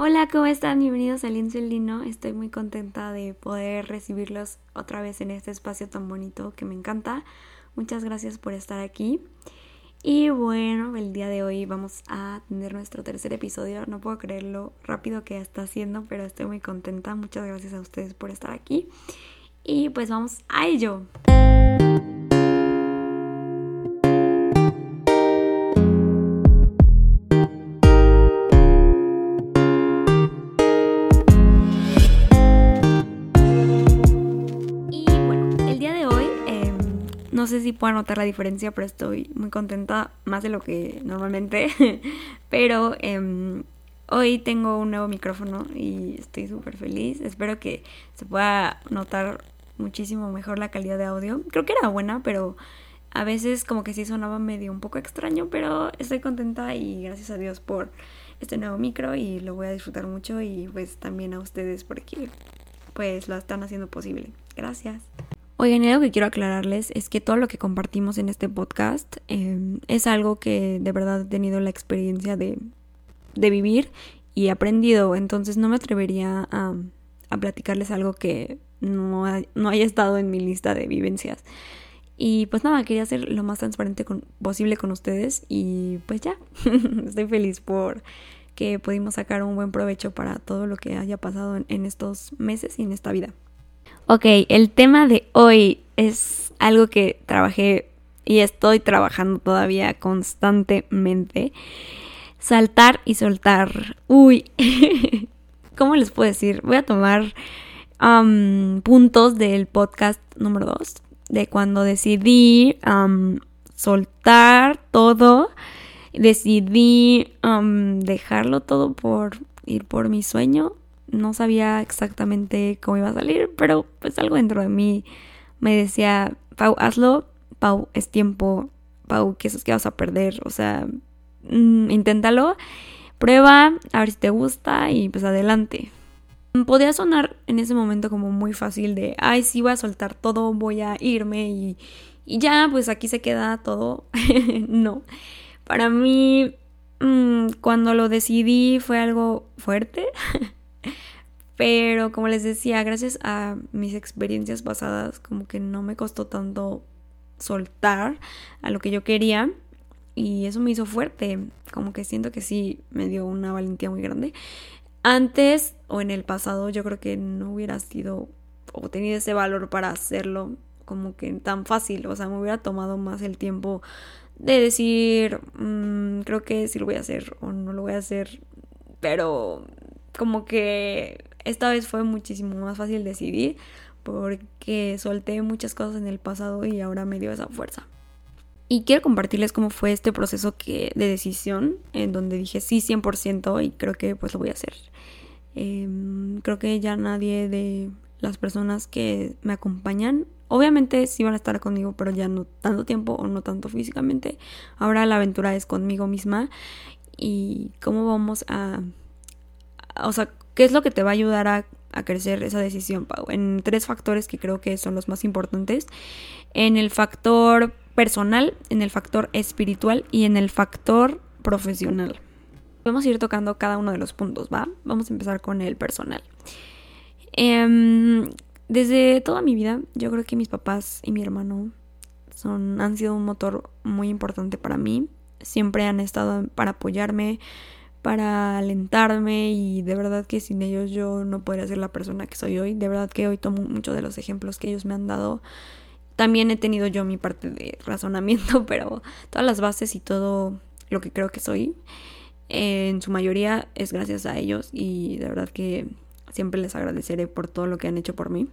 Hola, ¿cómo están? Bienvenidos a Lienzo Lino. Estoy muy contenta de poder recibirlos otra vez en este espacio tan bonito que me encanta. Muchas gracias por estar aquí. Y bueno, el día de hoy vamos a tener nuestro tercer episodio. No puedo creer lo rápido que está haciendo, pero estoy muy contenta. Muchas gracias a ustedes por estar aquí. Y pues vamos a ello. Sé si puedo notar la diferencia, pero estoy muy contenta, más de lo que normalmente. pero em, hoy tengo un nuevo micrófono y estoy súper feliz. Espero que se pueda notar muchísimo mejor la calidad de audio. Creo que era buena, pero a veces como que sí sonaba medio un poco extraño, pero estoy contenta y gracias a Dios por este nuevo micro y lo voy a disfrutar mucho y pues también a ustedes porque pues lo están haciendo posible. Gracias. Oigan, algo que quiero aclararles es que todo lo que compartimos en este podcast em, es algo que de verdad he tenido la experiencia de, vivir y aprendido. Entonces no me atrevería a, a platicarles algo que no, no, haya estado en mi lista de vivencias. Y pues nada, quería ser lo más transparente posible con ustedes y pues ya, estoy feliz por que pudimos sacar un buen provecho para todo lo que haya pasado en estos meses y en esta vida. Ok, el tema de hoy es algo que trabajé y estoy trabajando todavía constantemente. Saltar y soltar. Uy, ¿cómo les puedo decir? Voy a tomar puntos del podcast número 2, de cuando decidí soltar todo, decidí dejarlo todo por ir por mi sueño no sabía exactamente cómo iba a salir, pero pues algo dentro de mí me decía, Pau, hazlo, Pau, es tiempo, Pau, eso es que vas a perder, o sea, mm, inténtalo, prueba, a ver si te gusta y pues adelante. Podía sonar en ese momento como muy fácil de, ay, sí, voy a soltar todo, voy a irme y, y ya, pues aquí se queda todo. no, para mí, mm, cuando lo decidí fue algo fuerte. Pero como les decía, gracias a mis experiencias pasadas, como que no me costó tanto soltar a lo que yo quería. Y eso me hizo fuerte. Como que siento que sí me dio una valentía muy grande. Antes o en el pasado yo creo que no hubiera sido o tenido ese valor para hacerlo como que tan fácil. O sea, me hubiera tomado más el tiempo de decir, mm, creo que sí lo voy a hacer o no lo voy a hacer. Pero como que esta vez fue muchísimo más fácil decidir porque solté muchas cosas en el pasado y ahora me dio esa fuerza. Y quiero compartirles cómo fue este proceso de decisión en donde dije sí 100% y creo que pues lo voy a hacer. Em, creo que ya nadie de las personas que me acompañan, obviamente sí van a estar conmigo, pero ya no tanto tiempo o no tanto físicamente. Ahora la aventura es conmigo misma y cómo vamos a, o sea, ¿Qué es lo que te va a ayudar a, crecer esa decisión, Pau? En tres factores que creo que son los más importantes. En el factor personal, en el factor espiritual y en el factor profesional. Vamos a ir tocando cada uno de los puntos, ¿va? Vamos a empezar con el personal. Em, desde toda mi vida, yo creo que mis papás y mi hermano son, han sido un motor muy importante para mí. Siempre han estado para apoyarme, para alentarme y de verdad que sin ellos yo no podría ser la persona que soy hoy. De verdad que hoy tomo muchos de los ejemplos que ellos me han dado. También he tenido yo mi parte de razonamiento, pero todas las bases y todo lo que creo que soy, en su mayoría es gracias a ellos y de verdad que siempre les agradeceré por todo lo que han hecho por mí.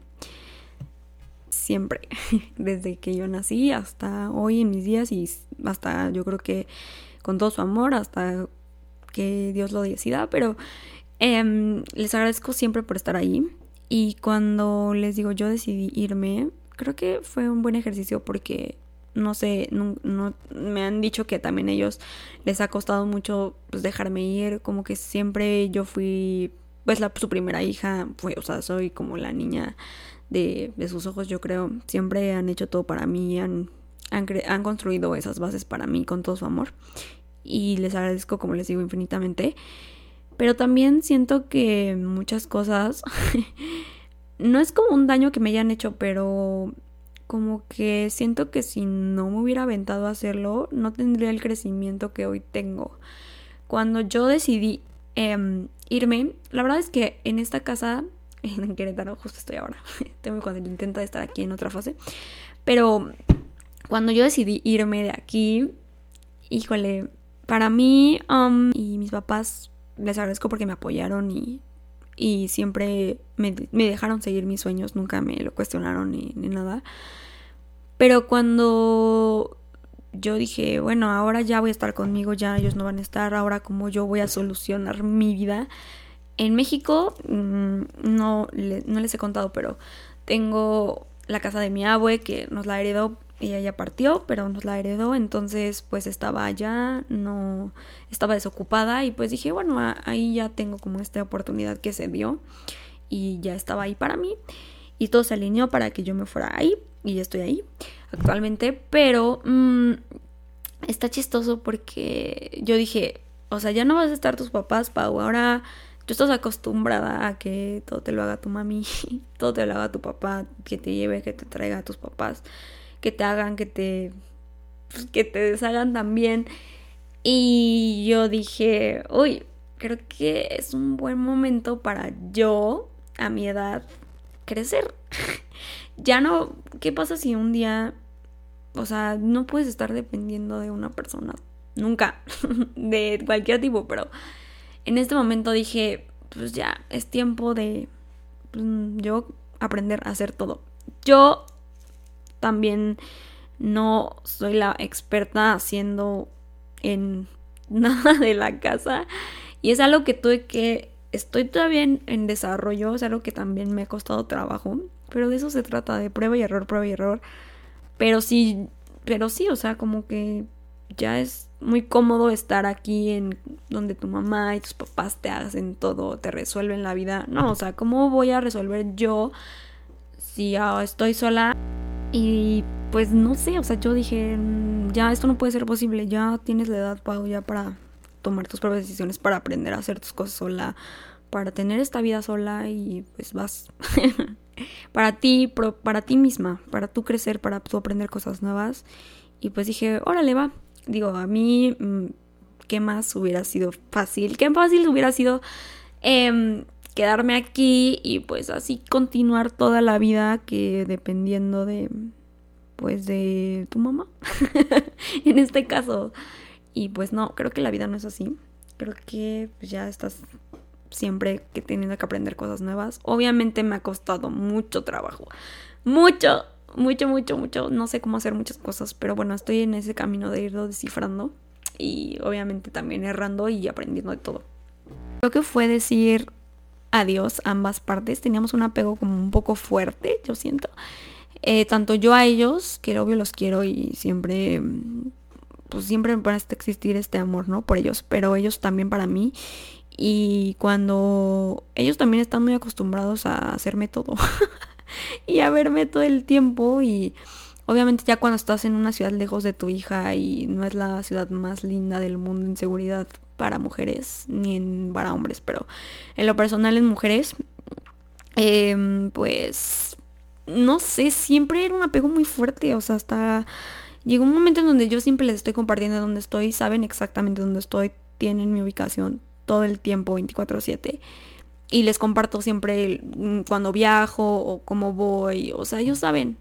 Siempre, desde que yo nací hasta hoy en mis días y hasta yo creo que con todo su amor, hasta que Dios lo decida, pero em, les agradezco siempre por estar ahí. Y cuando les digo yo decidí irme, creo que fue un buen ejercicio porque no sé, no, me han dicho que también ellos les ha costado mucho pues, dejarme ir, como que siempre yo fui pues la, su primera hija, fue, o sea, soy como la niña de, de sus ojos, yo creo, siempre han hecho todo para mí, han, han, han construido esas bases para mí con todo su amor y les agradezco, como les digo, infinitamente. Pero también siento que muchas cosas, no es como un daño que me hayan hecho, pero como que siento que si no me hubiera aventado a hacerlo, no tendría el crecimiento que hoy tengo. Cuando yo decidí em, irme, la verdad es que en esta casa, en Querétaro, justo estoy ahora, tengo cuando intenta estar aquí en otra fase, pero cuando yo decidí irme de aquí, híjole, para mí um, y mis papás les agradezco porque me apoyaron y, y siempre me, dejaron seguir mis sueños, nunca me lo cuestionaron ni, ni nada. Pero cuando yo dije, bueno, ahora ya voy a estar conmigo, ya ellos no van a estar, ahora como yo voy a solucionar mi vida. En México, mm, no, no les he contado, pero tengo la casa de mi abue que nos la heredó ella ya partió, pero nos la heredó, entonces pues estaba allá, no estaba desocupada y pues dije, bueno, ahí ya tengo como esta oportunidad que se dio y ya estaba ahí para mí y todo se alineó para que yo me fuera ahí y ya estoy ahí actualmente, pero mm, está chistoso porque yo dije, o sea, ya no vas a estar tus papás, Pau, ahora tú estás acostumbrada a que todo te lo haga tu mami, todo te lo haga tu papá, que te lleve, que te traiga a tus papás que te hagan, que te, pues, que te deshagan también. Y yo dije, uy, creo que es un buen momento para yo, a mi edad, crecer. ya no, ¿qué pasa si un día, o sea, no puedes estar dependiendo de una persona? Nunca, de cualquier tipo, pero en este momento dije, pues ya, es tiempo de pues, yo aprender a hacer todo. Yo también no soy la experta haciendo en nada de la casa y es algo que tuve que estoy todavía en, desarrollo, es algo que también me ha costado trabajo, pero de eso se trata, de prueba y error, prueba y error. Pero sí, pero sí, o sea, como que ya es muy cómodo estar aquí en donde tu mamá y tus papás te hacen todo, te resuelven la vida. No, o sea, ¿cómo voy a resolver yo si estoy sola? Y pues no sé, o sea, yo dije, mm, ya esto no puede ser posible, ya tienes la edad, Pau, ya para tomar tus propias decisiones, para aprender a hacer tus cosas sola, para tener esta vida sola y pues vas para ti, para ti misma, para tú crecer, para tú aprender cosas nuevas. Y pues dije, órale, va. Digo, a mí, mm, ¿qué más hubiera sido fácil? ¿Qué fácil hubiera sido eh, quedarme aquí y pues así continuar toda la vida que dependiendo de pues de tu mamá en este caso. Y pues no creo que la vida no es así. Creo que pues, ya estás siempre que teniendo que aprender cosas nuevas. Obviamente me ha costado mucho trabajo. Mucho mucho mucho mucho. No sé cómo hacer muchas cosas pero bueno estoy en ese camino de irlo descifrando y obviamente también errando y aprendiendo de todo. Creo que fue decir adiós ambas partes. Teníamos un apego como un poco fuerte, yo siento. Eh, tanto yo a ellos, que obvio los quiero y siempre, pues siempre me a existir este amor, ¿no? Por ellos, pero ellos también para mí. Y cuando ellos también están muy acostumbrados a hacerme todo y a verme todo el tiempo y obviamente ya cuando estás en una ciudad lejos de tu hija y no es la ciudad más linda del mundo en seguridad, para mujeres ni en, para hombres, pero en lo personal en mujeres, em, pues no sé, siempre era un apego muy fuerte, o sea, hasta llegó un momento en donde yo siempre les estoy compartiendo dónde estoy, saben exactamente dónde estoy, tienen mi ubicación todo el tiempo 24/7 y les comparto siempre mm, cuando viajo o cómo voy, o sea, ellos saben.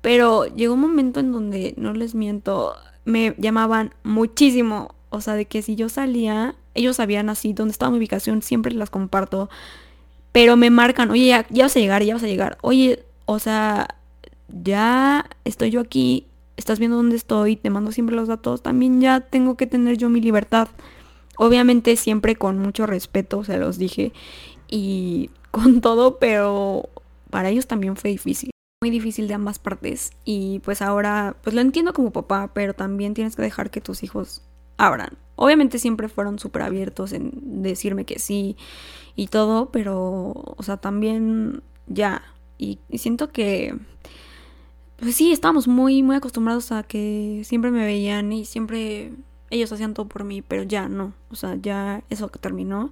Pero llegó un momento en donde, no les miento, me llamaban muchísimo o sea, de que si yo salía, ellos sabían así dónde estaba mi ubicación, siempre las comparto. Pero me marcan, oye, ya, vas a llegar, ya vas a llegar. Oye, o sea, ya estoy yo aquí, estás viendo dónde estoy, te mando siempre los datos, también ya tengo que tener yo mi libertad. Obviamente siempre con mucho respeto, se los dije, y con todo, pero para ellos también fue difícil. Muy difícil de ambas partes. Y pues ahora, pues lo entiendo como papá, pero también tienes que dejar que tus hijos abran. Obviamente siempre fueron súper abiertos en decirme que sí y todo, pero, o sea, también ya. Y, siento que, pues sí, estábamos muy, muy acostumbrados a que siempre me veían y siempre ellos hacían todo por mí, pero ya no, o sea, ya eso terminó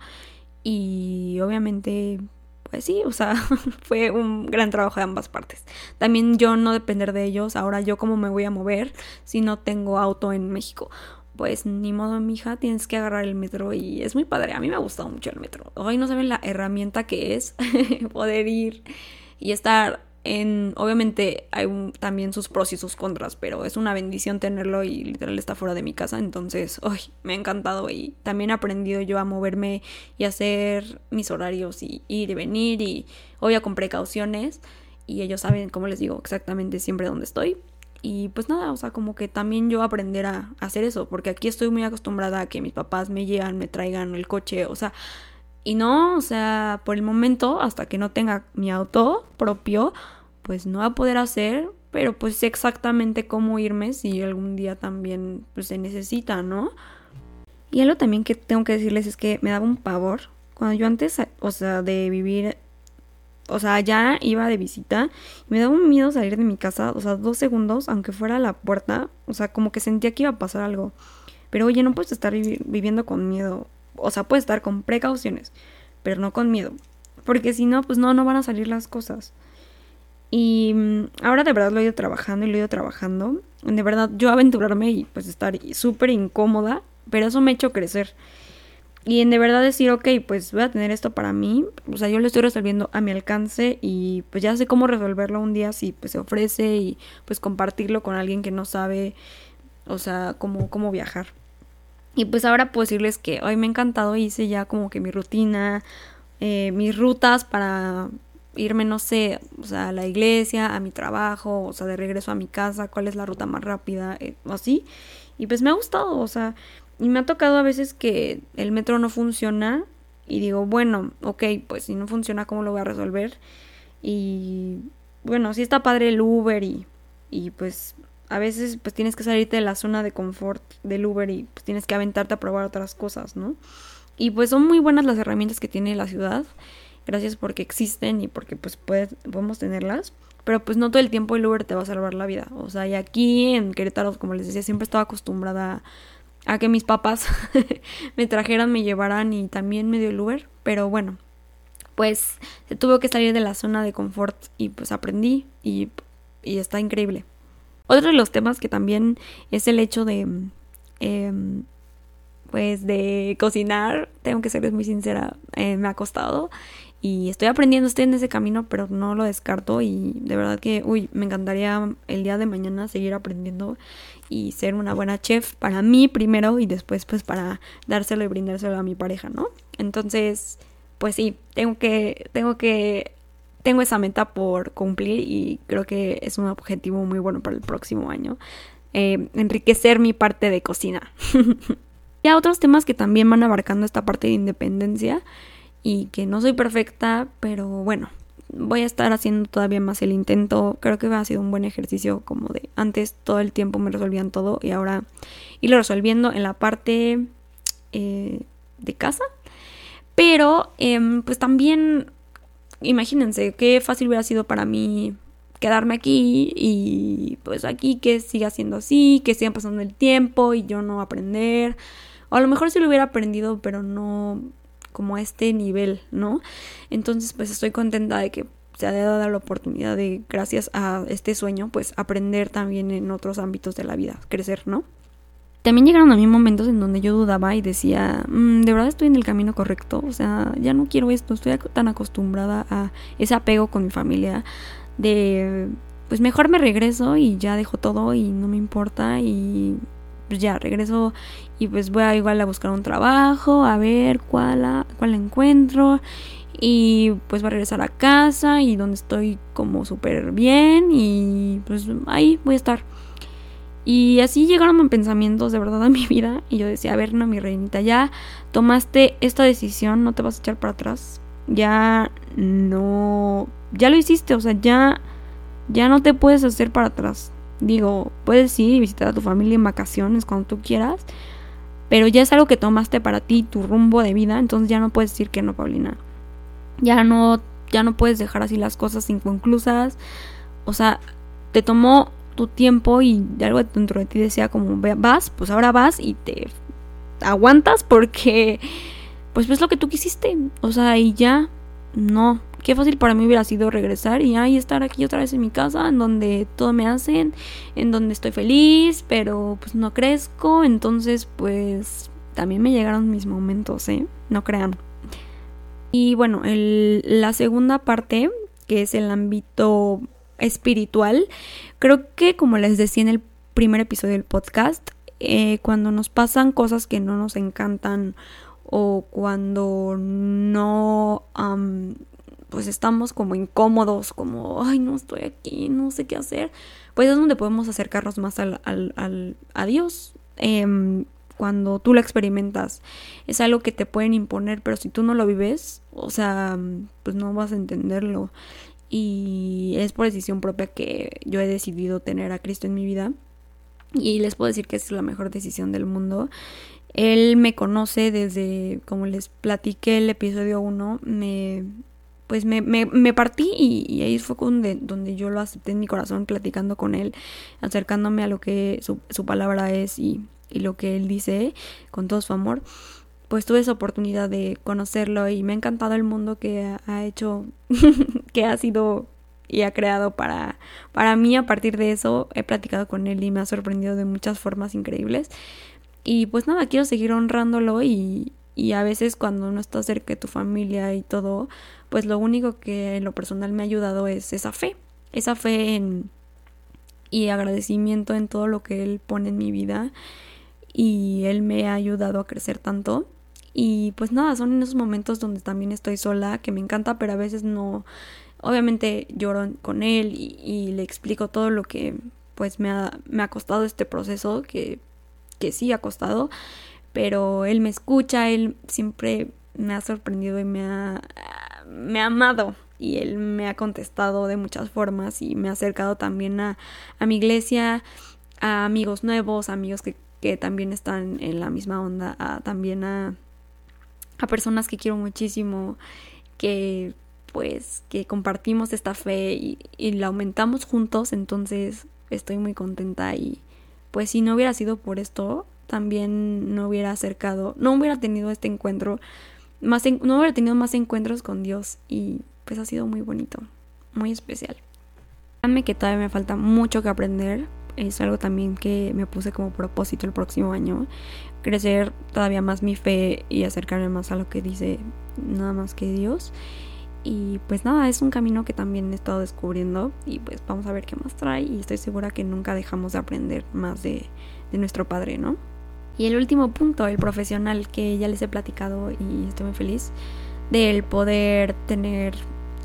y obviamente pues sí, o sea, fue un gran trabajo de ambas partes. También yo no depender de ellos, ahora yo cómo me voy a mover si no tengo auto en México. Pues ni modo, mija, tienes que agarrar el metro y es muy padre. A mí me ha gustado mucho el metro. Hoy no saben la herramienta que es poder ir y estar en, obviamente hay también sus pros y sus contras, pero es una bendición tenerlo y literal está fuera de mi casa, entonces, hoy me ha encantado y también he aprendido yo a moverme y hacer mis horarios y ir y venir y hoy con precauciones y ellos saben, como les digo, exactamente siempre dónde estoy. Y pues nada, o sea, como que también yo aprender a hacer eso, porque aquí estoy muy acostumbrada a que mis papás me llevan, me traigan el coche, o sea, y no, o sea, por el momento, hasta que no tenga mi auto propio, pues no va a poder hacer, pero pues sé exactamente cómo irme si algún día también pues, se necesita, ¿no? Y algo también que tengo que decirles es que me daba un pavor. Cuando yo antes, o sea, de vivir, o sea, ya iba de visita, me daba un miedo salir de mi casa, o sea, dos segundos, aunque fuera a la puerta, o sea, como que sentía que iba a pasar algo. Pero oye, no puedes estar viviendo con miedo o sea, puede estar con precauciones, pero no con miedo. Porque si no, pues no, no van a salir las cosas. Y mm, ahora de verdad lo he ido trabajando y lo he ido trabajando. De verdad, yo aventurarme y pues estar súper incómoda, pero eso me ha hecho crecer. Y en de verdad decir, ok, pues voy a tener esto para mí. O sea, yo lo estoy resolviendo a mi alcance y pues ya sé cómo resolverlo un día si pues se ofrece y pues compartirlo con alguien que no sabe, o sea, cómo, cómo viajar. Y pues ahora puedo decirles que hoy me ha encantado, hice ya como que mi rutina, eh, mis rutas para irme, no sé, o sea, a la iglesia, a mi trabajo, o sea, de regreso a mi casa, cuál es la ruta más rápida, eh, así. Y pues me ha gustado, o sea, y me ha tocado a veces que el metro no funciona y digo, bueno, ok, pues si no funciona, ¿cómo lo voy a resolver? Y bueno, sí está padre el Uber y, y pues a veces pues tienes que salirte de la zona de confort del Uber y pues tienes que aventarte a probar otras cosas, ¿no? Y pues son muy buenas las herramientas que tiene la ciudad. Gracias porque existen y porque pues podemos tenerlas. Pero pues no todo el tiempo el Uber te va a salvar la vida. O sea, y aquí en Querétaro, como les decía, siempre estaba acostumbrada a que mis papás me trajeran, me llevaran y también me dio el Uber. Pero bueno, pues se tuvo que salir de la zona de confort y pues aprendí y, y está increíble. Otro de los temas que también es el hecho de, em, pues, de cocinar, tengo que serles muy sincera, eh, me ha costado y estoy aprendiendo, estoy en ese camino, pero no lo descarto y de verdad que, uy, me encantaría el día de mañana seguir aprendiendo y ser una buena chef para mí primero y después pues para dárselo y brindárselo a mi pareja, ¿no? Entonces, pues sí, tengo que, tengo que tengo esa meta por cumplir y creo que es un objetivo muy bueno para el próximo año. Eh, enriquecer mi parte de cocina. y a otros temas que también van abarcando esta parte de independencia y que no soy perfecta, pero bueno, voy a estar haciendo todavía más el intento. Creo que ha sido un buen ejercicio como de antes todo el tiempo me resolvían todo y ahora irlo resolviendo en la parte eh, de casa. Pero em, pues también imagínense qué fácil hubiera sido para mí quedarme aquí y pues aquí que siga siendo así, que siga pasando el tiempo y yo no aprender. O a lo mejor sí lo hubiera aprendido, pero no como a este nivel, ¿no? Entonces pues estoy contenta de que se haya dado la oportunidad de, gracias a este sueño, pues aprender también en otros ámbitos de la vida, crecer, ¿no? También llegaron a mí momentos en donde yo dudaba y decía, mm, de verdad estoy en el camino correcto, o sea, ya no quiero esto, estoy tan acostumbrada a ese apego con mi familia de, pues mejor me regreso y ya dejo todo y no me importa y pues ya regreso y pues voy a igual a buscar un trabajo, a ver cuál, cuál encuentro y pues voy a regresar a casa y donde estoy como súper bien y pues ahí voy a estar. Y así llegaron pensamientos de verdad a mi vida. Y yo decía, a ver, no, mi reinita, ya tomaste esta decisión, no te vas a echar para atrás. Ya no. Ya lo hiciste, o sea, ya. Ya no te puedes hacer para atrás. Digo, puedes ir y visitar a tu familia en vacaciones cuando tú quieras. Pero ya es algo que tomaste para ti, tu rumbo de vida. Entonces ya no puedes decir que no, Paulina. Ya no. Ya no puedes dejar así las cosas inconclusas. O sea, te tomó tu tiempo y algo dentro de ti decía como vas, pues ahora vas y te aguantas porque pues ves lo que tú quisiste. O sea, y ya no. Qué fácil para mí hubiera sido regresar y ahí estar aquí otra vez en mi casa, en donde todo me hacen, en donde estoy feliz, pero pues no crezco, entonces pues también me llegaron mis momentos, ¿eh? No crean. Y bueno, la segunda parte, que es el ámbito espiritual, creo que como les decía en el primer episodio del podcast, eh, cuando nos pasan cosas que no nos encantan o cuando no pues estamos como incómodos, como, ay, no estoy aquí, no sé qué hacer, pues es donde podemos acercarnos más al, al, a Dios. Em, cuando tú lo experimentas, es algo que te pueden imponer, pero si tú no lo vives, o sea, pues no vas a entenderlo. Y es por decisión propia que yo he decidido tener a Cristo en mi vida. Y les puedo decir que es la mejor decisión del mundo. Él me conoce desde, como les platiqué el episodio 1, me, pues me, me, partí y, ahí fue donde, donde yo lo acepté en mi corazón, platicando con él, acercándome a lo que su, su palabra es y, y, lo que él dice con todo su amor. Pues tuve esa oportunidad de conocerlo y me ha encantado el mundo que ha hecho, que ha sido y ha creado para, para mí. A partir de eso he platicado con él y me ha sorprendido de muchas formas increíbles. Y pues nada, quiero seguir honrándolo y, y a veces cuando no estás cerca de tu familia y todo, pues lo único que en lo personal me ha ayudado es esa fe, esa fe en y agradecimiento en todo lo que él pone en mi vida y él me ha ayudado a crecer tanto. Y pues nada, son en esos momentos donde también estoy sola, que me encanta, pero a veces no, obviamente lloro con él y, y le explico todo lo que pues me ha, me ha costado este proceso, que que sí ha costado, pero él me escucha, él siempre me ha sorprendido y me ha, me ha amado. Y él me ha contestado de muchas formas y me ha acercado también a, a mi iglesia, a amigos nuevos, amigos que, que, también están en la misma onda, a, también a, a personas que quiero muchísimo, que pues que compartimos esta fe y, y la aumentamos juntos, entonces estoy muy contenta y, pues si no hubiera sido por esto, también no hubiera acercado, no hubiera tenido este encuentro, más no hubiera tenido más encuentros con Dios y pues ha sido muy bonito, muy especial. Créanme que todavía me falta mucho que aprender, es algo también que me puse como propósito el próximo año, crecer todavía más mi fe y acercarme más a lo que dice nada más que Dios. Y pues nada, es un camino que también he estado descubriendo y pues vamos a ver qué más trae y estoy segura que nunca dejamos de aprender más de, nuestro padre, ¿no? Y el último punto, el profesional, que ya les he platicado y estoy muy feliz del poder tener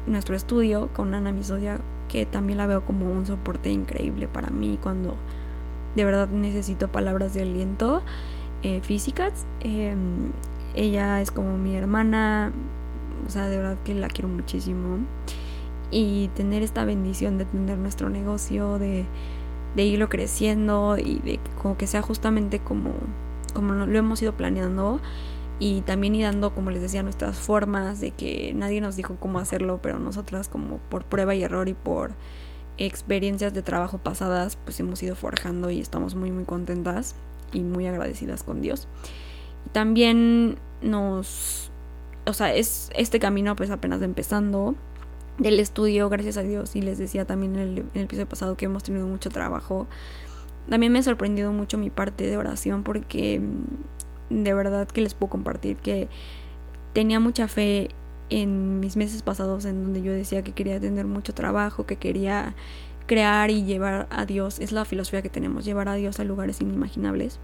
nuestro estudio con Ana Misodia, que también la veo como un soporte increíble para mí cuando de verdad necesito palabras de aliento eh, físicas. Em, ella es como mi hermana, o sea, de verdad que la quiero muchísimo. Y tener esta bendición de tener nuestro negocio, de, de irlo creciendo y de como que sea justamente como, como lo hemos ido planeando. Y también ir dando, como les decía, nuestras formas de que nadie nos dijo cómo hacerlo, pero nosotras como por prueba y error y por experiencias de trabajo pasadas, pues hemos ido forjando y estamos muy muy contentas y muy agradecidas con Dios. Y también nos o sea, es este camino pues apenas empezando del estudio, gracias a Dios, y les decía también en el, en episodio pasado que hemos tenido mucho trabajo. También me ha sorprendido mucho mi parte de oración porque mm, de verdad que les puedo compartir que tenía mucha fe en mis meses pasados en donde yo decía que quería tener mucho trabajo, que quería crear y llevar a Dios, es la filosofía que tenemos, llevar a Dios a lugares inimaginables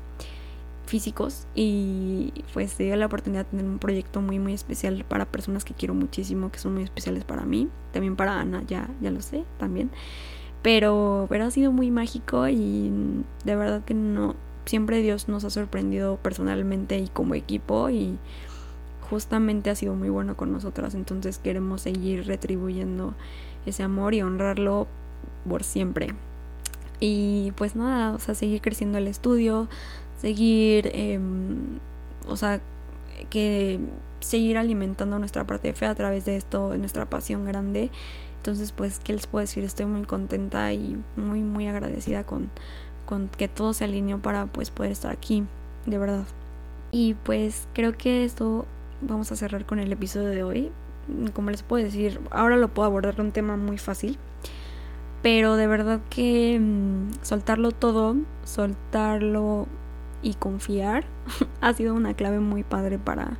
físicos y pues se dio la oportunidad de tener un proyecto muy muy especial para personas que quiero muchísimo, que son muy especiales para mí, también para Ana, ya, ya lo sé, también. Pero, pero ha sido muy mágico y de verdad que no, siempre Dios nos ha sorprendido personalmente y como equipo y justamente ha sido muy bueno con nosotras, entonces queremos seguir retribuyendo ese amor y honrarlo por siempre. Y pues nada, o sea, seguir creciendo el estudio, seguir, em, o sea, que seguir alimentando nuestra parte de fe a través de esto, nuestra pasión grande. Entonces, pues, ¿qué les puedo decir? Estoy muy contenta y muy, muy agradecida con, con que todo se alineó para, pues, poder estar aquí, de verdad. Y pues, creo que esto vamos a cerrar con el episodio de hoy. Como les puedo decir, ahora lo puedo abordar un tema muy fácil. Pero de verdad que mm, soltarlo todo, soltarlo y confiar ha sido una clave muy padre para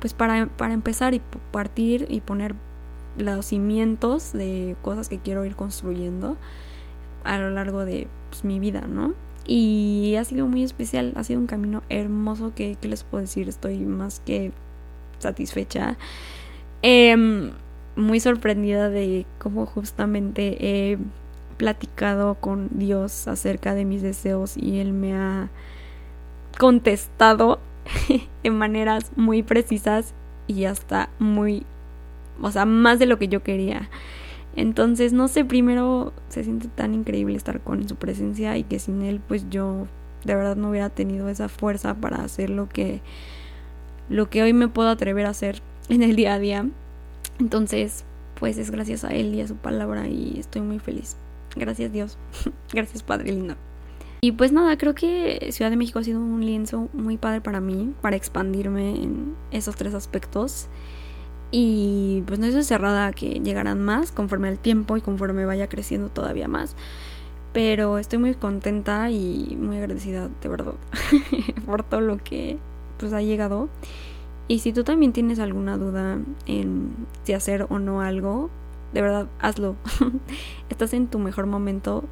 pues para, para empezar y partir y poner los cimientos de cosas que quiero ir construyendo a lo largo de pues, mi vida, ¿no? Y ha sido muy especial, ha sido un camino hermoso que, ¿qué les puedo decir? Estoy más que satisfecha. Em, muy sorprendida de cómo justamente platicado con Dios acerca de mis deseos y Él me ha contestado en maneras muy precisas y hasta muy, o sea, más de lo que yo quería. Entonces, no sé, primero se siente tan increíble estar con su presencia y que sin él, pues yo de verdad no hubiera tenido esa fuerza para hacer lo que, lo que hoy me puedo atrever a hacer en el día a día. Entonces, pues es gracias a él y a su palabra y estoy muy feliz. Gracias Dios. gracias Padre lindo. Y pues nada, creo que Ciudad de México ha sido un lienzo muy padre para mí, para expandirme en esos tres aspectos. Y pues no estoy cerrada que llegarán más conforme al tiempo y conforme vaya creciendo todavía más. Pero estoy muy contenta y muy agradecida de verdad por todo lo que pues ha llegado. Y si tú también tienes alguna duda en si hacer o no algo, de verdad hazlo. Estás en tu mejor momento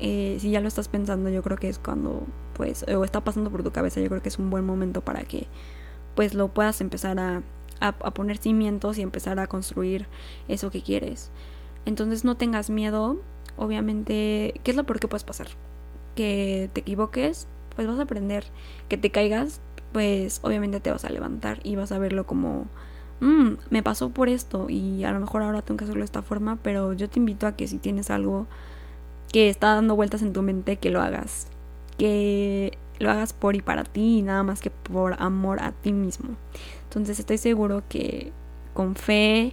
eh, si ya lo estás pensando, yo creo que es cuando, pues, o está pasando por tu cabeza, yo creo que es un buen momento para que, pues, lo puedas empezar a, poner cimientos y empezar a construir eso que quieres. Entonces no tengas miedo, obviamente, ¿qué es lo peor que puedes pasar? Que te equivoques, pues vas a aprender. Que te caigas, pues obviamente te vas a levantar y vas a verlo como, mm, me pasó por esto y a lo mejor ahora tengo que hacerlo de esta forma, pero yo te invito a que si tienes algo que está dando vueltas en tu mente, que lo hagas. Que lo hagas por y para ti y nada más que por amor a ti mismo. Entonces estoy seguro que con fe,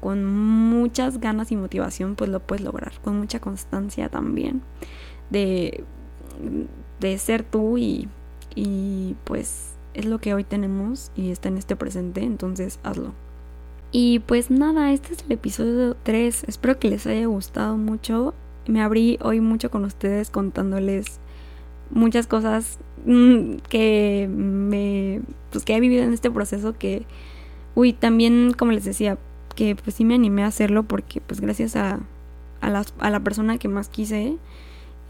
con muchas ganas y motivación, pues lo puedes lograr. Con mucha constancia también. De, de ser tú y, y pues es lo que hoy tenemos y está en este presente, entonces hazlo. Y pues nada, este es el episodio 3. Espero que les haya gustado mucho me abrí hoy mucho con ustedes contándoles muchas cosas mm, que me pues que he vivido en este proceso que uy también como les decía que pues sí me animé a hacerlo porque pues gracias a, a, a la persona que más quise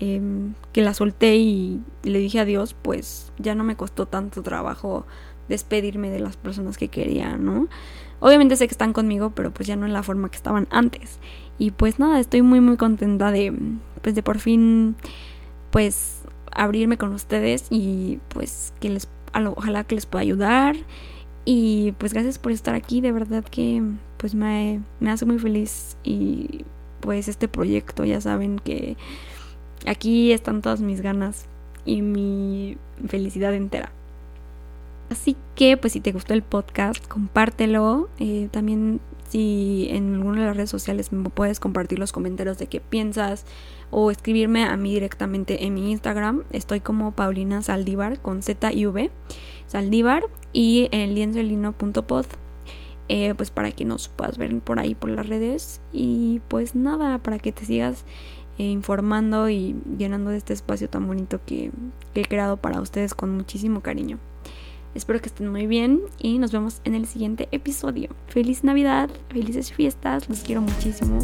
em, que la solté y le dije adiós pues ya no me costó tanto trabajo despedirme de las personas que quería no obviamente sé que están conmigo pero pues ya no en la forma que estaban antes. Y pues nada, estoy muy muy contenta de pues de por fin pues abrirme con ustedes y pues que les ojalá que les pueda ayudar. Y pues gracias por estar aquí, de verdad que pues me, me hace muy feliz y pues este proyecto ya saben que aquí están todas mis ganas y mi felicidad entera. Así que, pues si te gustó el podcast, compártelo. Eh, también si en alguna de las redes sociales me puedes compartir los comentarios de qué piensas o escribirme a mí directamente en mi Instagram. Estoy como Paulina Saldívar con Z y V. Saldívar y en lienzoelino.pod. Eh, pues para que nos puedas ver por ahí por las redes y pues nada, para que te sigas eh, informando y llenando de este espacio tan bonito que he creado para ustedes con muchísimo cariño. Espero que estén muy bien y nos vemos en el siguiente episodio. Feliz Navidad, felices fiestas, los quiero muchísimo.